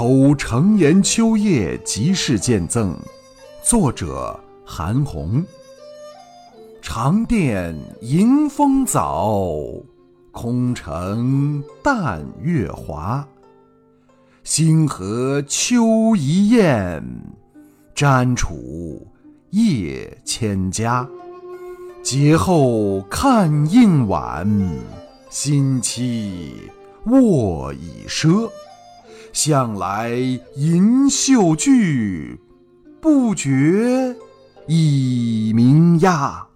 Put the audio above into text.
抽承言秋夜即事见赠，作者韩红。长殿迎风早，空城淡月华。星河秋一雁，占处夜千家。节后看应晚，新期卧已奢。向来吟秀句，不觉已鸣鸦。